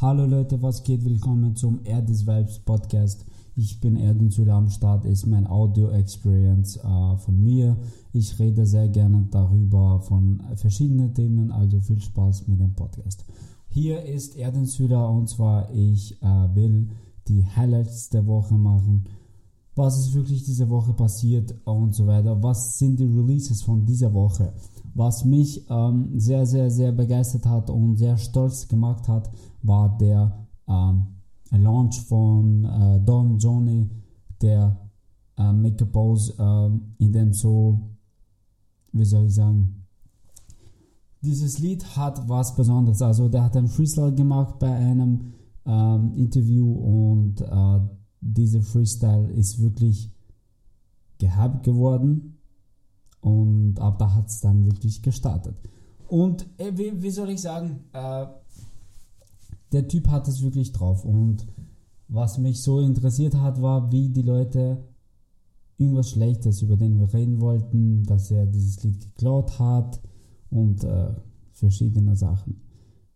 Hallo Leute, was geht? Willkommen zum Erdis Vibes Podcast. Ich bin Erdin Süle am Start, ist mein Audio-Experience äh, von mir. Ich rede sehr gerne darüber von verschiedenen Themen, also viel Spaß mit dem Podcast. Hier ist Erdin Süle und zwar ich äh, will die Highlights der Woche machen. Was ist wirklich diese Woche passiert und so weiter. Was sind die Releases von dieser Woche? Was mich ähm, sehr, sehr, sehr begeistert hat und sehr stolz gemacht hat, war der ähm, Launch von äh, Don Johnny, der äh, Make a Pose, äh, in dem so, wie soll ich sagen, dieses Lied hat was Besonderes. Also der hat einen Freestyle gemacht bei einem ähm, Interview und äh, dieser Freestyle ist wirklich gehypt geworden und ab da hat es dann wirklich gestartet. Und äh, wie, wie, soll ich sagen, äh, der Typ hat es wirklich drauf. Und was mich so interessiert hat, war, wie die Leute irgendwas Schlechtes, über den wir reden wollten, dass er dieses Lied geklaut hat und äh, verschiedene Sachen.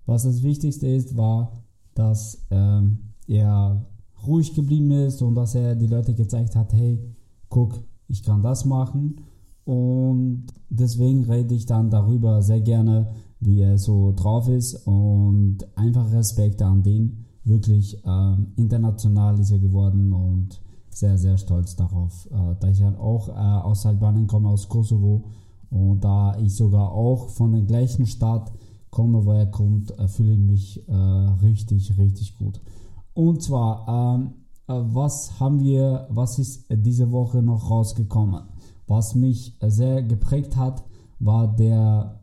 Was das Wichtigste ist, war, dass äh, er ruhig geblieben ist und dass er die Leute gezeigt hat, hey, guck, ich kann das machen und deswegen rede ich dann darüber sehr gerne, wie er so drauf ist und einfach Respekt an den. Wirklich äh, international ist er geworden und sehr, sehr stolz darauf, äh, da ich halt auch äh, aus Albanien komme, aus Kosovo und da ich sogar auch von der gleichen Stadt komme, wo er kommt, äh, fühle ich mich äh, richtig, richtig gut. Und zwar, ähm, äh, was haben wir, was ist diese Woche noch rausgekommen? Was mich sehr geprägt hat, war der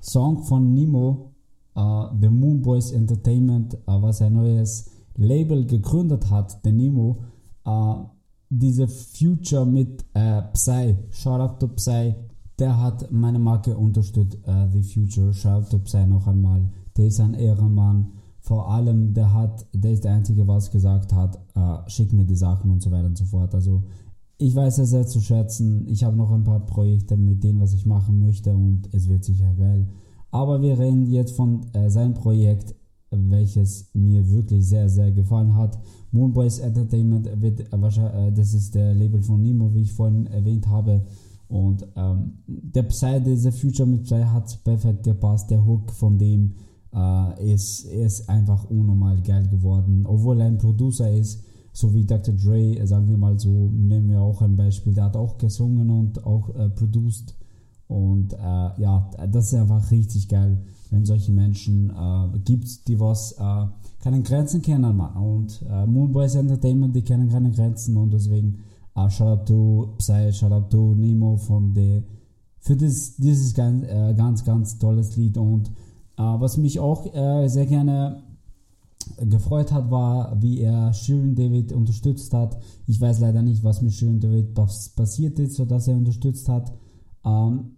Song von Nemo, uh, The Moon Boys Entertainment, uh, was ein neues Label gegründet hat, der Nemo. Uh, diese Future mit Psy, Shout out to Psy, der hat meine Marke unterstützt, The Future, Shout out to Psy noch einmal. Der ist ein Ehrenmann. Vor allem, der hat, der ist der Einzige, was gesagt hat, schick mir die Sachen und so weiter und so fort. Also ich weiß es sehr zu schätzen. Ich habe noch ein paar Projekte mit denen, was ich machen möchte und es wird sicher geil. Aber wir reden jetzt von äh, seinem Projekt, welches mir wirklich sehr, sehr gefallen hat. Moonboys Entertainment wird wahrscheinlich, äh, das ist der Label von Nemo, wie ich vorhin erwähnt habe. Und ähm, der Psy, dieser Future mit Psy hat perfekt gepasst. Der Hook von dem äh, ist, ist einfach unnormal geil geworden. Obwohl er ein Producer ist, so wie Dr. Dre, äh, sagen wir mal so, nehmen wir auch ein Beispiel, der hat auch gesungen und auch äh, produced. Und äh, ja, das ist einfach richtig geil, wenn solche Menschen äh, gibt, die was äh, keine Grenzen kennen, Mann. Und äh, Moonboys Entertainment, die kennen keine Grenzen und deswegen äh, shout out to Psy, shout out to Nemo von der für das, dieses ganz, äh, ganz, ganz tolles Lied und äh, was mich auch sehr gerne gefreut hat, war, wie er Shirin David unterstützt hat. Ich weiß leider nicht, was mit Shirin David passiert ist, sodass er unterstützt hat. Ähm,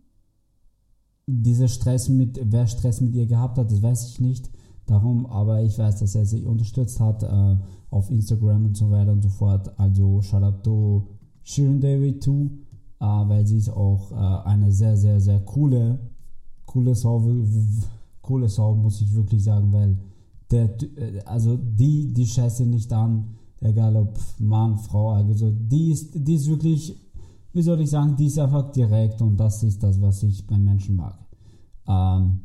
dieser Stress mit, wer Stress mit ihr gehabt hat, das weiß ich nicht. Darum, aber ich weiß, dass er sie unterstützt hat äh, auf Instagram und so weiter und so fort. Also shout out to Shirin David too, äh, weil sie ist auch äh, eine sehr, sehr, sehr coole, coole Sau, coole Sau, muss ich wirklich sagen, weil der, äh, also die, die scheiße nicht an, egal ob Mann, Frau, also die ist, die ist wirklich, wie soll ich sagen, die ist einfach direkt und das ist das, was ich beim Menschen mag. Ähm,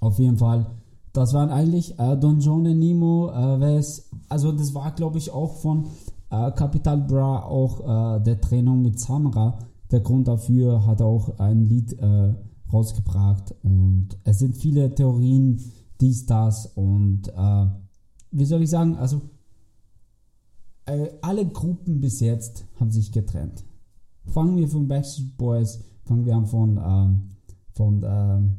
auf jeden Fall, das waren eigentlich äh, Don John Nemo, äh, also das war glaube ich auch von äh, Capital Bra auch äh, der Trennung mit Samra. Der Grund dafür hat auch ein Lied äh, rausgebracht und es sind viele Theorien, dies, das und äh, wie soll ich sagen, also äh, alle Gruppen bis jetzt haben sich getrennt. Fangen wir von Backstreet Boys, fangen wir an von, ähm, von ähm,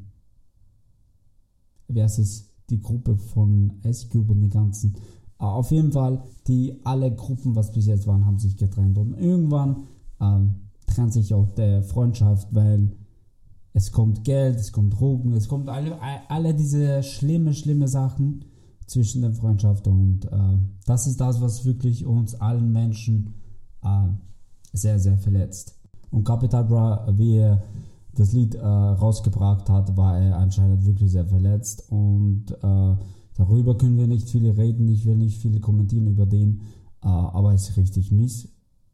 wie heißt es, die Gruppe von Ice Cube und die ganzen. Äh, auf jeden Fall, die alle Gruppen, was bis jetzt waren, haben sich getrennt und irgendwann ähm, trennt sich auch der Freundschaft, weil es kommt Geld, es kommt Drogen, es kommt alle, alle diese schlimme, schlimme Sachen zwischen der Freundschaft und äh, das ist das, was wirklich uns allen Menschen äh, sehr, sehr verletzt. Und Capital Bra, wie er das Lied äh, rausgebracht hat, war er anscheinend wirklich sehr verletzt und äh, Darüber können wir nicht viel reden, ich will nicht viel kommentieren über den, äh, aber es ist richtig mies,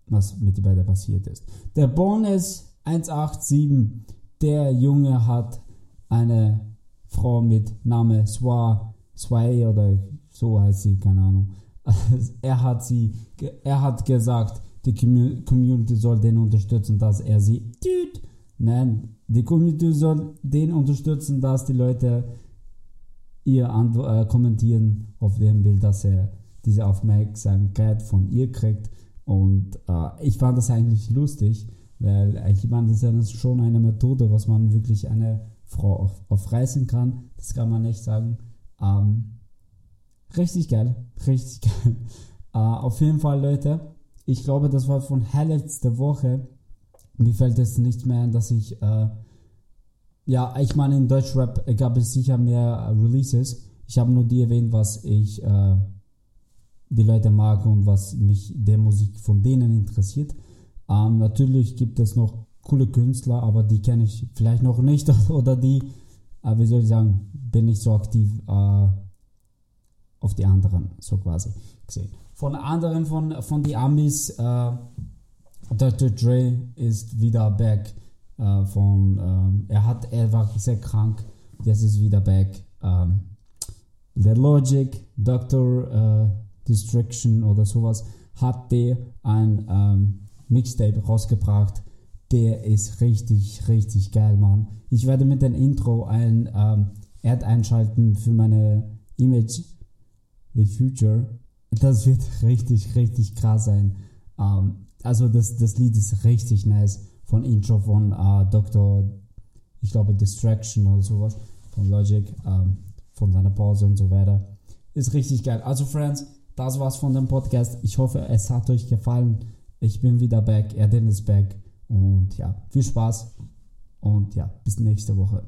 was mit den beiden passiert ist. Der Bonus 187, der Junge hat eine Frau mit Name Swa, Sway oder so heißt sie, keine Ahnung. er hat sie, er hat gesagt, die Community soll den unterstützen, dass er sie, nein, die Community soll den unterstützen, dass die Leute ihr äh, kommentieren auf dem Bild, dass er diese Aufmerksamkeit von ihr kriegt. Und äh, ich fand das eigentlich lustig, weil ich meine, das ist schon eine Methode, was man wirklich eine Frau auf, aufreißen kann. Das kann man nicht sagen. Ähm, richtig geil, richtig geil. Äh, auf jeden Fall, Leute, ich glaube, das war von Highlights der Woche. Mir fällt es nicht mehr ein, dass ich äh, ja, ich meine, in Deutschrap gab es sicher mehr Releases. Ich habe nur die erwähnt, was ich äh, die Leute mag und was mich der Musik von denen interessiert. Ähm, natürlich gibt es noch coole Künstler, aber die kenne ich vielleicht noch nicht oder die, äh, wie soll ich sagen, bin ich so aktiv äh, auf die anderen, so quasi gesehen. Von anderen, von, von die Amis, äh, Dr. Dre ist wieder back äh, von, ähm, er hat, er war sehr krank, jetzt ist wieder back. Ähm, der Logic, Dr. Äh, Distraction oder sowas, hat der ein ähm, Mixtape rausgebracht. Der ist richtig, richtig geil, Mann. Ich werde mit dem Intro ein ähm, Ad einschalten für meine Image The Future. Das wird richtig, richtig krass sein. Ähm, also das, das Lied ist richtig nice von Intro von äh, Dr. ich glaube Distraction oder sowas von Logic, ähm, von seiner Pause und so weiter. Ist richtig geil. Also Friends, das war's von dem Podcast. Ich hoffe, es hat euch gefallen. Ich bin wieder back, Erdin ist back und ja, viel Spaß und ja, bis nächste Woche.